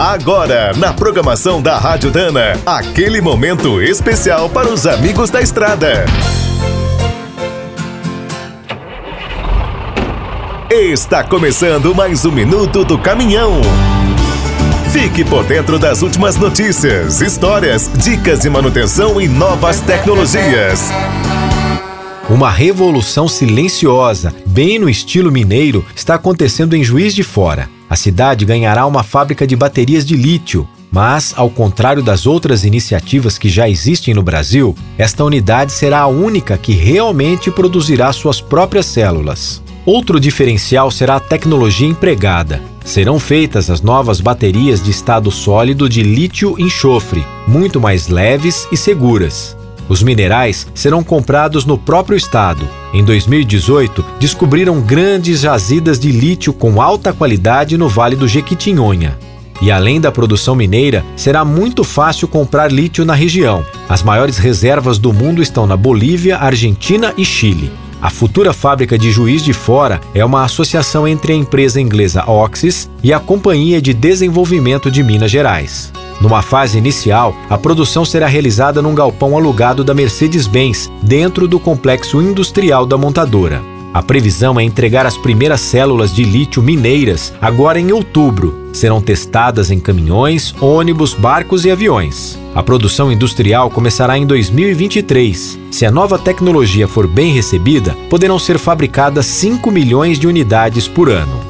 Agora, na programação da Rádio Dana, aquele momento especial para os amigos da estrada. Está começando mais um minuto do caminhão. Fique por dentro das últimas notícias, histórias, dicas de manutenção e novas tecnologias. Uma revolução silenciosa, bem no estilo mineiro, está acontecendo em Juiz de Fora. A cidade ganhará uma fábrica de baterias de lítio, mas, ao contrário das outras iniciativas que já existem no Brasil, esta unidade será a única que realmente produzirá suas próprias células. Outro diferencial será a tecnologia empregada. Serão feitas as novas baterias de estado sólido de lítio-enxofre, muito mais leves e seguras. Os minerais serão comprados no próprio estado. Em 2018, descobriram grandes jazidas de lítio com alta qualidade no Vale do Jequitinhonha. E além da produção mineira, será muito fácil comprar lítio na região. As maiores reservas do mundo estão na Bolívia, Argentina e Chile. A futura fábrica de Juiz de Fora é uma associação entre a empresa inglesa Oxys e a Companhia de Desenvolvimento de Minas Gerais. Numa fase inicial, a produção será realizada num galpão alugado da Mercedes-Benz, dentro do complexo industrial da montadora. A previsão é entregar as primeiras células de lítio mineiras agora em outubro. Serão testadas em caminhões, ônibus, barcos e aviões. A produção industrial começará em 2023. Se a nova tecnologia for bem recebida, poderão ser fabricadas 5 milhões de unidades por ano.